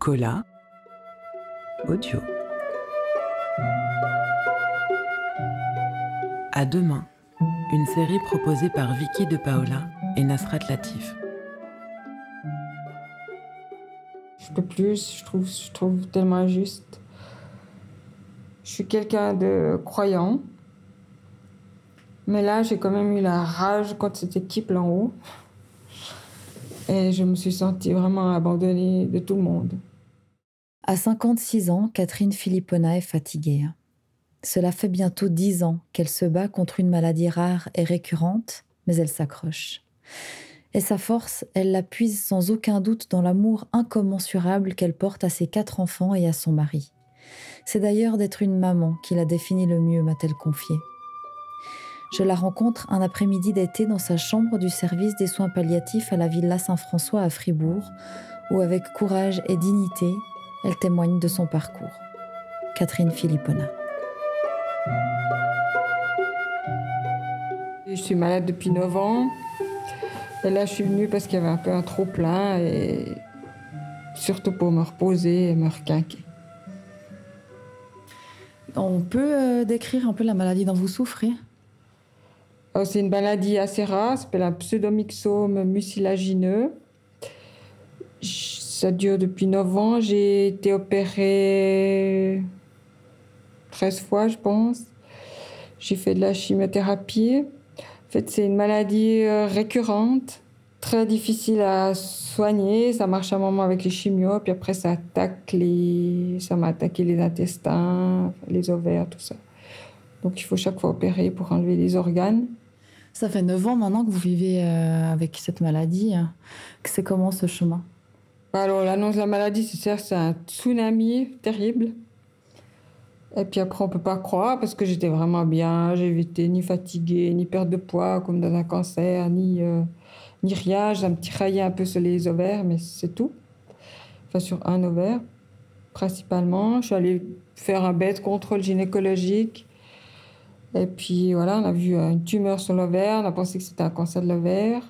Cola audio. À demain, une série proposée par Vicky de Paola et Nasrat Latif. Je peux plus, je trouve, tellement injuste. Je suis quelqu'un de croyant. Mais là, j'ai quand même eu la rage contre cette équipe là en haut. Et je me suis sentie vraiment abandonnée de tout le monde. À 56 ans, Catherine Philippona est fatiguée. Cela fait bientôt dix ans qu'elle se bat contre une maladie rare et récurrente, mais elle s'accroche. Et sa force, elle la puise sans aucun doute dans l'amour incommensurable qu'elle porte à ses quatre enfants et à son mari. C'est d'ailleurs d'être une maman qui la définit le mieux, m'a-t-elle confié. Je la rencontre un après-midi d'été dans sa chambre du service des soins palliatifs à la Villa Saint-François à Fribourg, où avec courage et dignité, elle témoigne de son parcours. Catherine Philippona. Je suis malade depuis 9 ans. Et là, je suis venue parce qu'il y avait un peu un trop plein et surtout pour me reposer et me requinquer. On peut euh, décrire un peu la maladie dont vous souffrez? Oh, C'est une maladie assez rare, s'appelle un pseudomyxome mucilagineux. Ça dure depuis 9 ans. J'ai été opérée 13 fois, je pense. J'ai fait de la chimiothérapie. En fait, c'est une maladie euh, récurrente, très difficile à soigner. Ça marche un moment avec les chimios, puis après, ça attaque les... ça m'a attaqué les intestins, les ovaires, tout ça. Donc, il faut chaque fois opérer pour enlever les organes. Ça fait 9 ans maintenant que vous vivez euh, avec cette maladie. C'est comment ce chemin? Alors, l'annonce de la maladie, c'est un tsunami terrible. Et puis après, on peut pas croire parce que j'étais vraiment bien. J'ai été ni fatiguée, ni perte de poids comme dans un cancer, ni, euh, ni rien. J'ai un petit raillé un peu sur les ovaires, mais c'est tout. Enfin, sur un ovaire, principalement. Je suis allée faire un bête contrôle gynécologique. Et puis voilà, on a vu une tumeur sur l'ovaire. On a pensé que c'était un cancer de l'ovaire.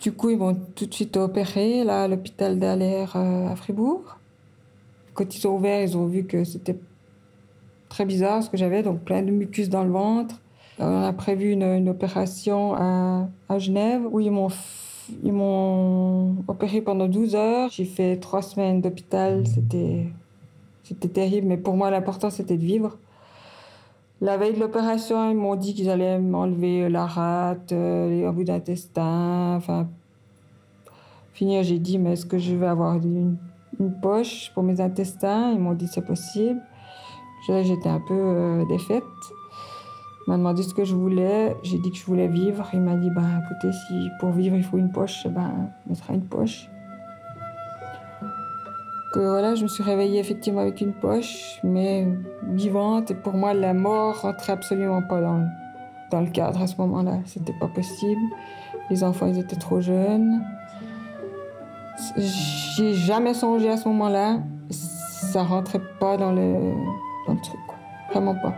Du coup, ils m'ont tout de suite opéré là, à l'hôpital d'Alaire euh, à Fribourg. Quand ils ont ouvert, ils ont vu que c'était très bizarre ce que j'avais, donc plein de mucus dans le ventre. On a prévu une, opération à, à, Genève où ils m'ont ils m'ont opéré pendant 12 heures. J'ai fait trois semaines d'hôpital. C'était c'était terrible, mais pour moi l'important c'était de vivre. La veille de l'opération, ils m'ont dit qu'ils allaient m'enlever la rate, euh, les embouts d'intestin. Enfin, finir, j'ai dit mais est-ce que je vais avoir une, une poche pour mes intestins? Ils m'ont dit c'est possible. J'étais un peu euh, défaite. Il m'a demandé ce que je voulais. J'ai dit que je voulais vivre. Il m'a dit, ben, écoutez, si pour vivre il faut une poche, ben, on mettra une poche. Que voilà, je me suis réveillée effectivement avec une poche, mais vivante. Et pour moi, la mort rentrait absolument pas dans, dans le cadre à ce moment-là. C'était pas possible. Les enfants, ils étaient trop jeunes. J'ai jamais songé à ce moment-là. Ça rentrait pas dans le le truc. Vraiment pas.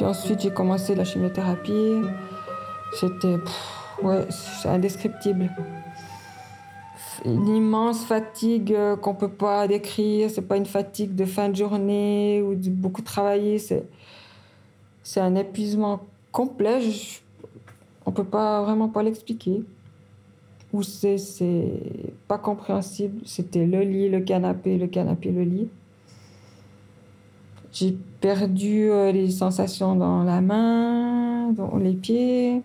Puis ensuite, j'ai commencé la chimiothérapie. C'était ouais, indescriptible. Une immense fatigue euh, qu'on peut pas décrire. C'est pas une fatigue de fin de journée ou de beaucoup travailler. C'est un épuisement complet. On peut pas vraiment pas l'expliquer. Ou c'est pas compréhensible. C'était le lit, le canapé, le canapé, le lit. J'ai perdu euh, les sensations dans la main, dans les pieds.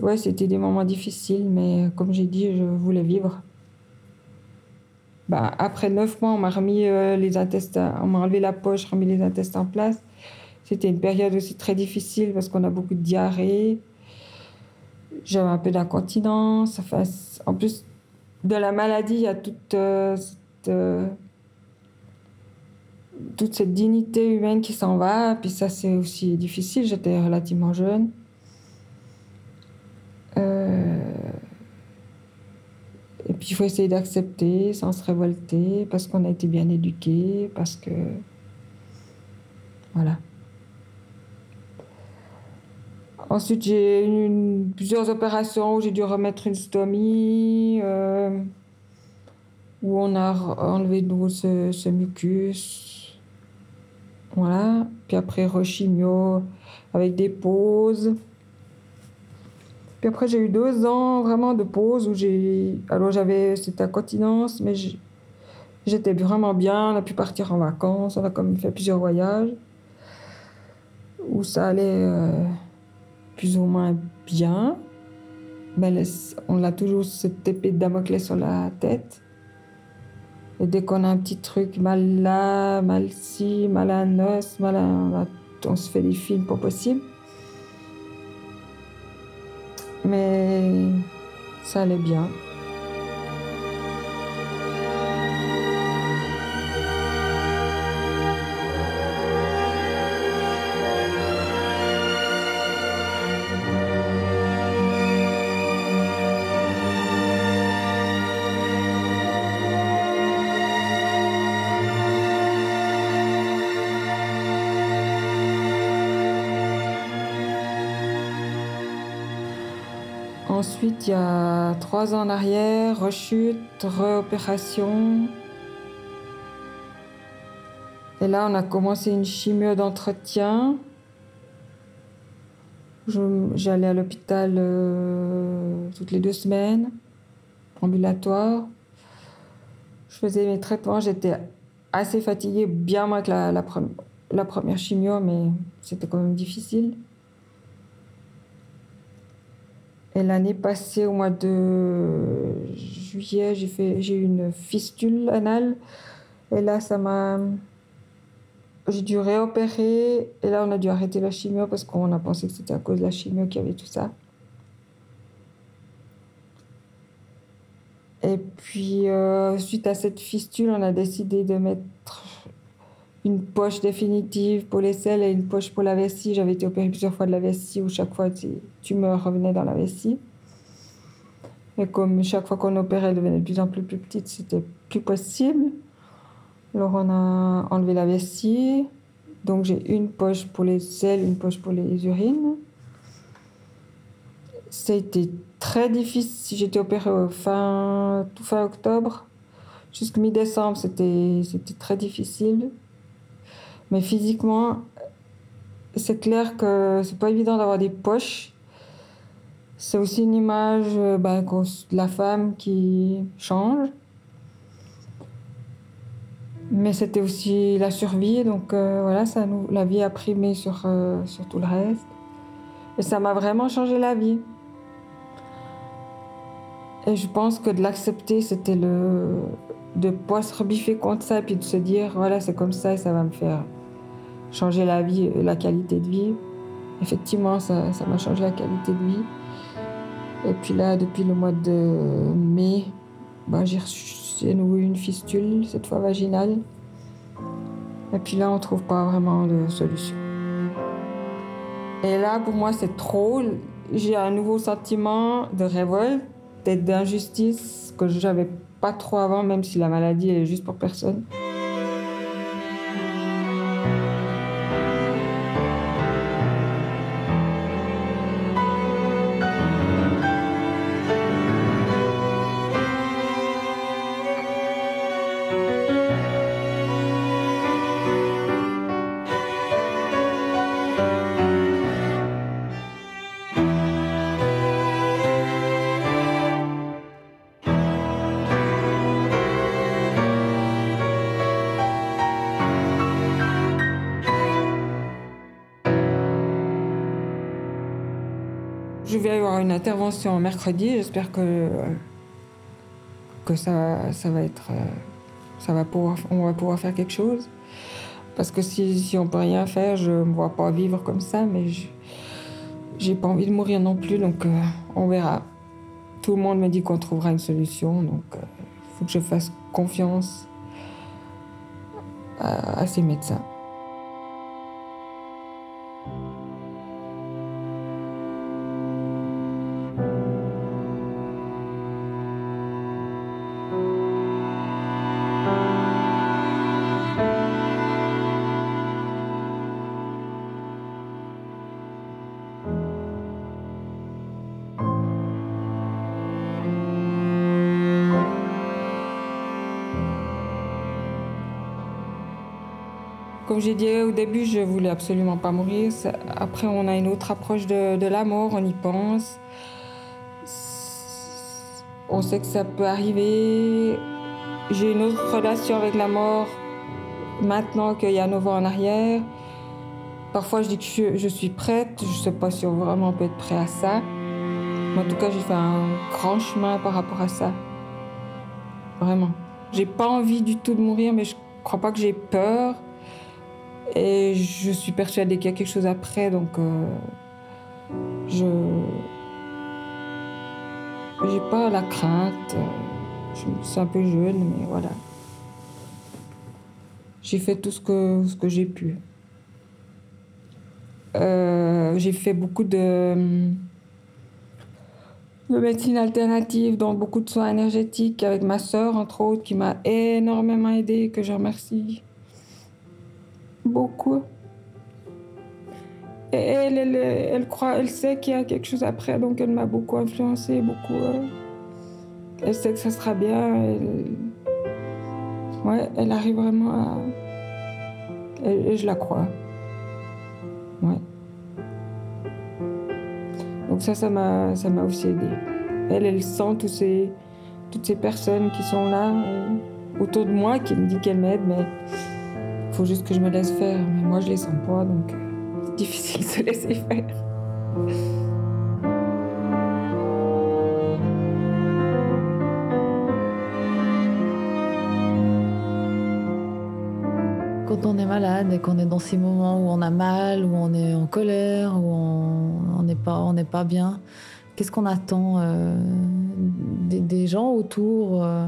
Ouais, c'était des moments difficiles, mais comme j'ai dit, je voulais vivre. Bah, après neuf mois, on m'a remis euh, les intestins, on m'a enlevé la poche, remis les intestins en place. C'était une période aussi très difficile parce qu'on a beaucoup de diarrhée. J'avais un peu d'incontinence. En plus de la maladie, il y a toute, euh, cette, euh, toute cette dignité humaine qui s'en va. Puis ça, c'est aussi difficile. J'étais relativement jeune. Euh, et puis il faut essayer d'accepter sans se révolter parce qu'on a été bien éduqués, parce que Voilà. Ensuite, j'ai eu plusieurs opérations où j'ai dû remettre une stomie, euh, où on a enlevé de nouveau ce, mucus. Voilà. Puis après, rechimio avec des pauses. Puis après, j'ai eu deux ans vraiment de pause où j'ai. Alors, j'avais cette incontinence, mais j'étais vraiment bien. On a pu partir en vacances. On a comme fait plusieurs voyages où ça allait. Euh, plus ou moins bien. Mais on a toujours cette épée de Damoclès sur la tête. Et dès qu'on a un petit truc mal là, mal ci, mal à os, mal à on se fait des films pas possible. Mais ça allait bien. Ensuite, il y a trois ans en arrière, rechute, réopération. Et là, on a commencé une chimio d'entretien. J'allais à l'hôpital euh, toutes les deux semaines, ambulatoire. Je faisais mes traitements, j'étais assez fatiguée, bien moins que la, la première chimio, mais c'était quand même difficile. Et l'année passée, au mois de juillet, j'ai fait, j'ai eu une fistule anale. Et là, ça m'a. J'ai dû réopérer. Et là, on a dû arrêter la chimio parce qu'on a pensé que c'était à cause de la chimio qu'il y avait tout ça. Et puis, euh, suite à cette fistule, on a décidé de mettre une poche définitive pour les selles et une poche pour la vessie. J'avais été opérée plusieurs fois de la vessie où chaque fois tu me revenais dans la vessie. Et comme chaque fois qu'on opérait, elle devenait de plus en plus, plus petite, c'était plus possible. Alors on a enlevé la vessie. Donc j'ai une poche pour les selles, une poche pour les urines. Ça a été très difficile. J'étais opérée fin, tout fin octobre. Jusqu'à mi-décembre, c'était très difficile. Mais physiquement, c'est clair que c'est pas évident d'avoir des poches. C'est aussi une image euh, ben, de la femme qui change. Mais c'était aussi la survie, donc euh, voilà, ça nous, la vie a primé sur, euh, sur tout le reste. Et ça m'a vraiment changé la vie. Et je pense que de l'accepter, c'était le. de pas se rebiffer contre ça, et puis de se dire, voilà, c'est comme ça et ça va me faire changer la vie, la qualité de vie. Effectivement, ça m'a changé la qualité de vie. Et puis là, depuis le mois de mai, bah, j'ai reçu une fistule, cette fois vaginale. Et puis là, on ne trouve pas vraiment de solution. Et là, pour moi, c'est trop. J'ai un nouveau sentiment de révolte d'injustice que je n'avais pas trop avant, même si la maladie est juste pour personne. Je vais avoir une intervention mercredi. J'espère que, que ça, ça va être. Ça va pouvoir, on va pouvoir faire quelque chose. Parce que si, si on peut rien faire, je ne me vois pas vivre comme ça, mais j'ai pas envie de mourir non plus, donc euh, on verra. Tout le monde me dit qu'on trouvera une solution, donc il euh, faut que je fasse confiance à ces médecins. Comme j'ai dit au début, je voulais absolument pas mourir. Après, on a une autre approche de, la mort, on y pense. On sait que ça peut arriver. J'ai une autre relation avec la mort maintenant qu'il y a 9 ans en arrière. Parfois, je dis que je, suis prête. Je ne sais pas si on vraiment peut être prêt à ça. Mais en tout cas, j'ai fait un grand chemin par rapport à ça. Vraiment. J'ai pas envie du tout de mourir, mais je crois pas que j'ai peur. Et je suis persuadée qu'il y a quelque chose après, donc euh, je j'ai pas la crainte. Je suis un peu jeune, mais voilà. J'ai fait tout ce que, ce que j'ai pu. Euh, j'ai fait beaucoup de, de médecine alternative, dont beaucoup de soins énergétiques avec ma sœur, entre autres, qui m'a énormément aidée, que je remercie beaucoup. Et elle, elle, elle, croit, elle sait qu'il y a quelque chose après, donc elle m'a beaucoup influencée, beaucoup. Euh, elle sait que ça sera bien. Elle, ouais, elle arrive vraiment à. Et, je la crois. Ouais. Donc ça, ça m'a, ça m'a aussi aidé. Elle, elle sent tous ces, toutes ces personnes qui sont là euh, autour de moi, qui me disent qu'elles m'aident, mais faut juste que je me laisse faire. Mais moi, je les sens pas, donc euh, c'est difficile de se laisser faire. quand on est malade et qu'on est dans ces moments où on a mal, où on est en colère, où on n'est pas, bien, qu'est-ce qu'on attend euh, des, gens autour euh?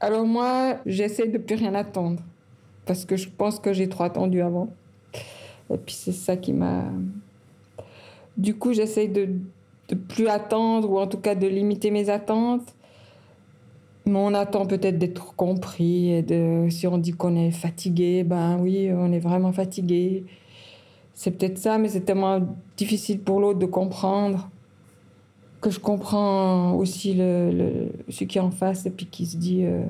Alors moi, j'essaie de plus rien attendre parce que je pense que j'ai trop attendu avant. Et puis c'est ça qui m'a. Du coup, j'essaie de, de plus attendre ou en tout cas de limiter mes attentes mais on attend peut-être d'être compris. De, si on dit qu'on est fatigué, ben oui, on est vraiment fatigué. C'est peut-être ça, mais c'est tellement difficile pour l'autre de comprendre que je comprends aussi le, celui qui est en face et puis qui se dit euh,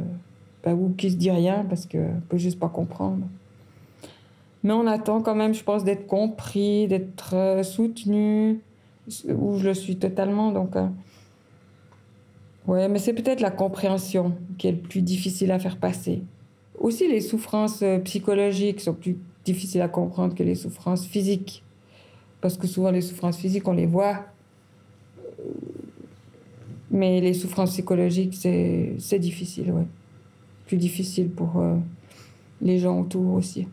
ben, ou qui se dit rien parce que peut juste pas comprendre. Mais on attend quand même, je pense, d'être compris, d'être euh, soutenu, où je le suis totalement. Donc, euh, oui, mais c'est peut-être la compréhension qui est le plus difficile à faire passer. Aussi, les souffrances psychologiques sont plus difficiles à comprendre que les souffrances physiques. Parce que souvent, les souffrances physiques, on les voit. Mais les souffrances psychologiques, c'est difficile, oui. Plus difficile pour euh, les gens autour aussi.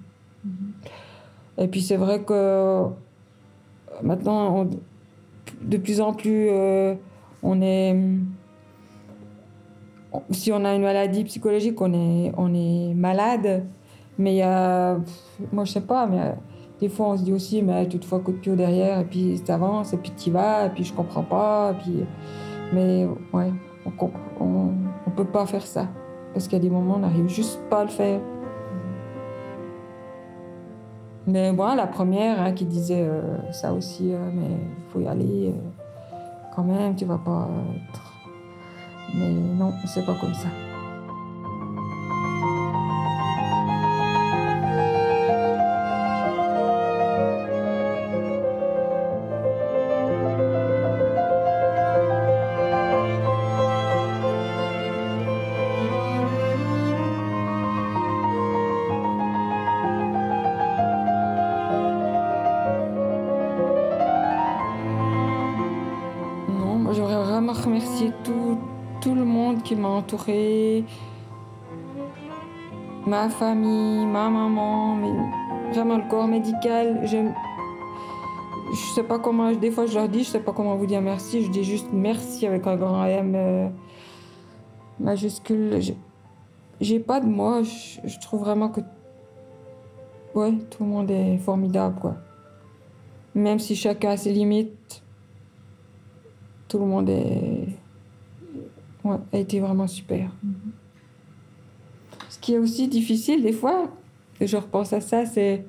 Mm-hmm. Et puis, c'est vrai que maintenant, de plus en plus, euh, on est si on a une maladie psychologique, on est, on est malade. Mais il y a, moi je sais pas, mais des fois on se dit aussi, mais tu te fais un coup de pied derrière, et puis tu avances, et puis tu vas, et puis je comprends pas, et puis. Mais ouais, on, on peut pas faire ça. Parce qu'il y a des moments on n'arrive juste pas à le faire. Mais moi, la première hein, qui disait euh, ça aussi, euh, mais il faut y aller euh, quand même, tu vas pas être mais non, c'est pas comme ça. Remercié tout, tout le monde qui m'a entouré, ma famille, ma maman, mais vraiment le corps médical. Je je sais pas comment, des fois je leur dis, je sais pas comment vous dire merci, je dis juste merci avec un grand M euh, majuscule. J'ai pas de mots, je, je, trouve vraiment que ouais, tout le monde est formidable quoi. Même si chacun a ses limites, tout le monde est a été vraiment super. Ce qui est aussi difficile des fois, et je repense à ça, c'est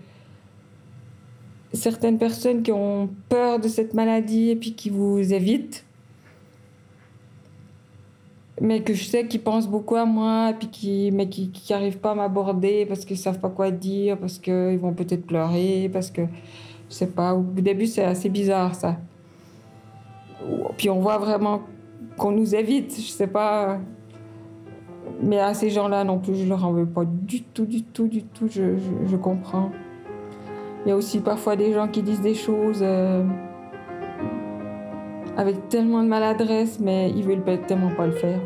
certaines personnes qui ont peur de cette maladie et puis qui vous évitent. mais que je sais qu'ils pensent beaucoup à moi, puis qui, mais qui n'arrivent pas à m'aborder parce qu'ils savent pas quoi dire, parce qu'ils vont peut-être pleurer, parce que je sais pas. Au début, c'est assez bizarre ça. Puis on voit vraiment qu'on nous évite, je sais pas. Mais à ces gens-là non plus, je leur en veux pas du tout, du tout, du tout. Je, comprends. Il y a aussi parfois des gens qui disent des choses. Euh, avec tellement de maladresse, mais ils veulent tellement pas le faire.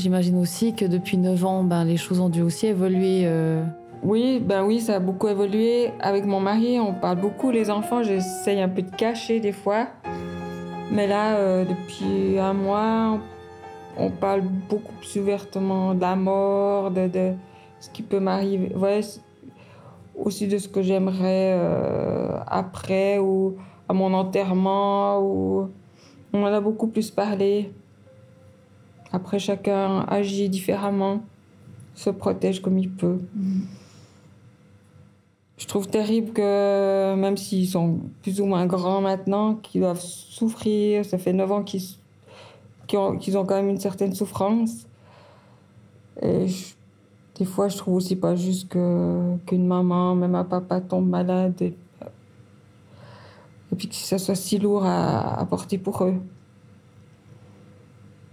J'imagine aussi que depuis 9 ans, ben, les choses ont dû aussi évoluer. Euh. Oui, ben oui, ça a beaucoup évolué. Avec mon mari, on parle beaucoup les enfants. J'essaye un peu de cacher des fois. Mais là, euh, depuis un mois, on parle beaucoup plus ouvertement de la mort, de, ce qui peut m'arriver. Ouais, aussi de ce que j'aimerais euh, après ou à mon enterrement on en a beaucoup plus parlé. Après, chacun agit différemment, se protège comme il peut. Je trouve terrible que, même s'ils sont plus ou moins grands maintenant, qu'ils doivent souffrir, ça fait 9 ans qu'ils ont, ont, quand même une certaine souffrance. Et des fois, je trouve aussi pas juste qu'une maman, même un papa tombe malade et puis que ça soit si lourd à, porter pour eux.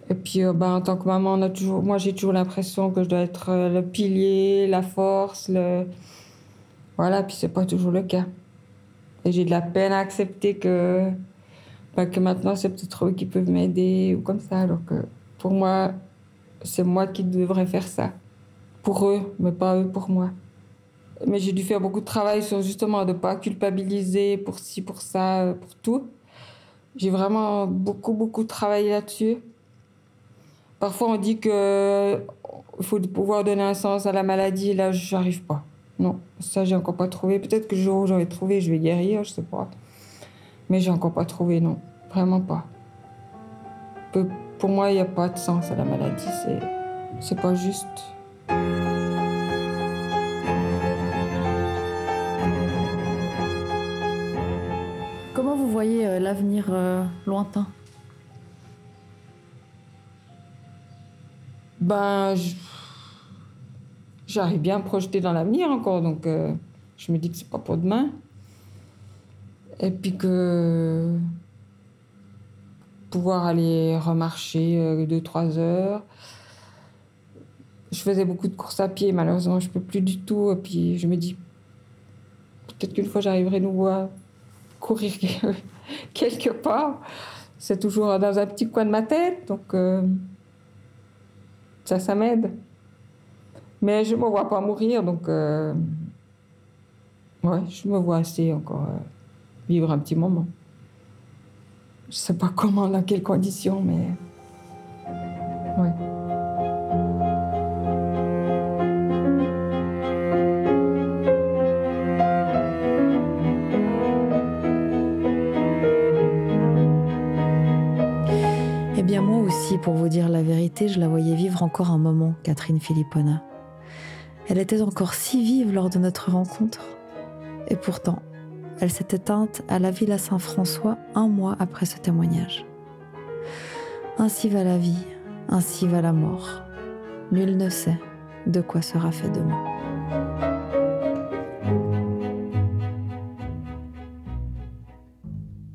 Et puis, euh, ben, en tant que maman, on a toujours, moi, j'ai toujours l'impression que je dois être euh, le pilier, la force, le... Voilà, puis c'est pas toujours le cas. Et j'ai de la peine à accepter que, ben, que maintenant, c'est peut-être eux qui peuvent m'aider ou comme ça. Alors que pour moi, c'est moi qui devrais faire ça. Pour eux, mais pas eux pour moi. Mais j'ai dû faire beaucoup de travail sur justement de ne pas culpabiliser pour ci, pour ça, pour tout. J'ai vraiment beaucoup, beaucoup travaillé là-dessus. Parfois, on dit qu'il faut pouvoir donner un sens à la maladie. Là, je n'arrive pas. Non, ça, j'ai encore pas trouvé. Peut-être que le jour où j'aurai trouvé, je vais guérir, je sais pas. Mais j'ai encore pas trouvé, non. Vraiment pas. Pour moi, il n'y a pas de sens à la maladie. C'est, c'est pas juste. voyez euh, l'avenir euh, lointain? Ben, j'arrive bien à projeter dans l'avenir encore, donc euh, je me dis que c'est pas pour demain. Et puis que pouvoir aller remarcher deux, trois heures. Je faisais beaucoup de courses à pied, malheureusement, je peux plus du tout. Et puis je me dis, peut-être qu'une fois j'arriverai nous voir courir quelque part. C'est toujours dans un petit coin de ma tête, donc euh, ça, ça m'aide. Mais je ne me vois pas mourir, donc euh, ouais, je me vois assez encore euh, vivre un petit moment. Je sais pas comment, dans quelles conditions, mais pour vous dire la vérité, je la voyais vivre encore un moment, Catherine Philippona. Elle était encore si vive lors de notre rencontre. Et pourtant, elle s'est éteinte à la Villa Saint-François un mois après ce témoignage. Ainsi va la vie, ainsi va la mort. Nul ne sait de quoi sera fait demain.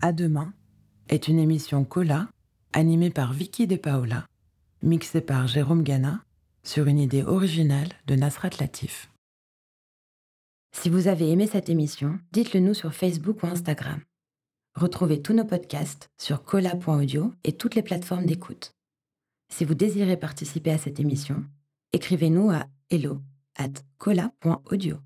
À demain est une émission Cola animé par Vicky De Paola, mixé par Jérôme Gana, sur une idée originale de Nasrat Latif. Si vous avez aimé cette émission, dites-le nous sur Facebook ou Instagram. Retrouvez tous nos podcasts sur cola.audio et toutes les plateformes d'écoute. Si vous désirez participer à cette émission, écrivez-nous à hello at cola.audio.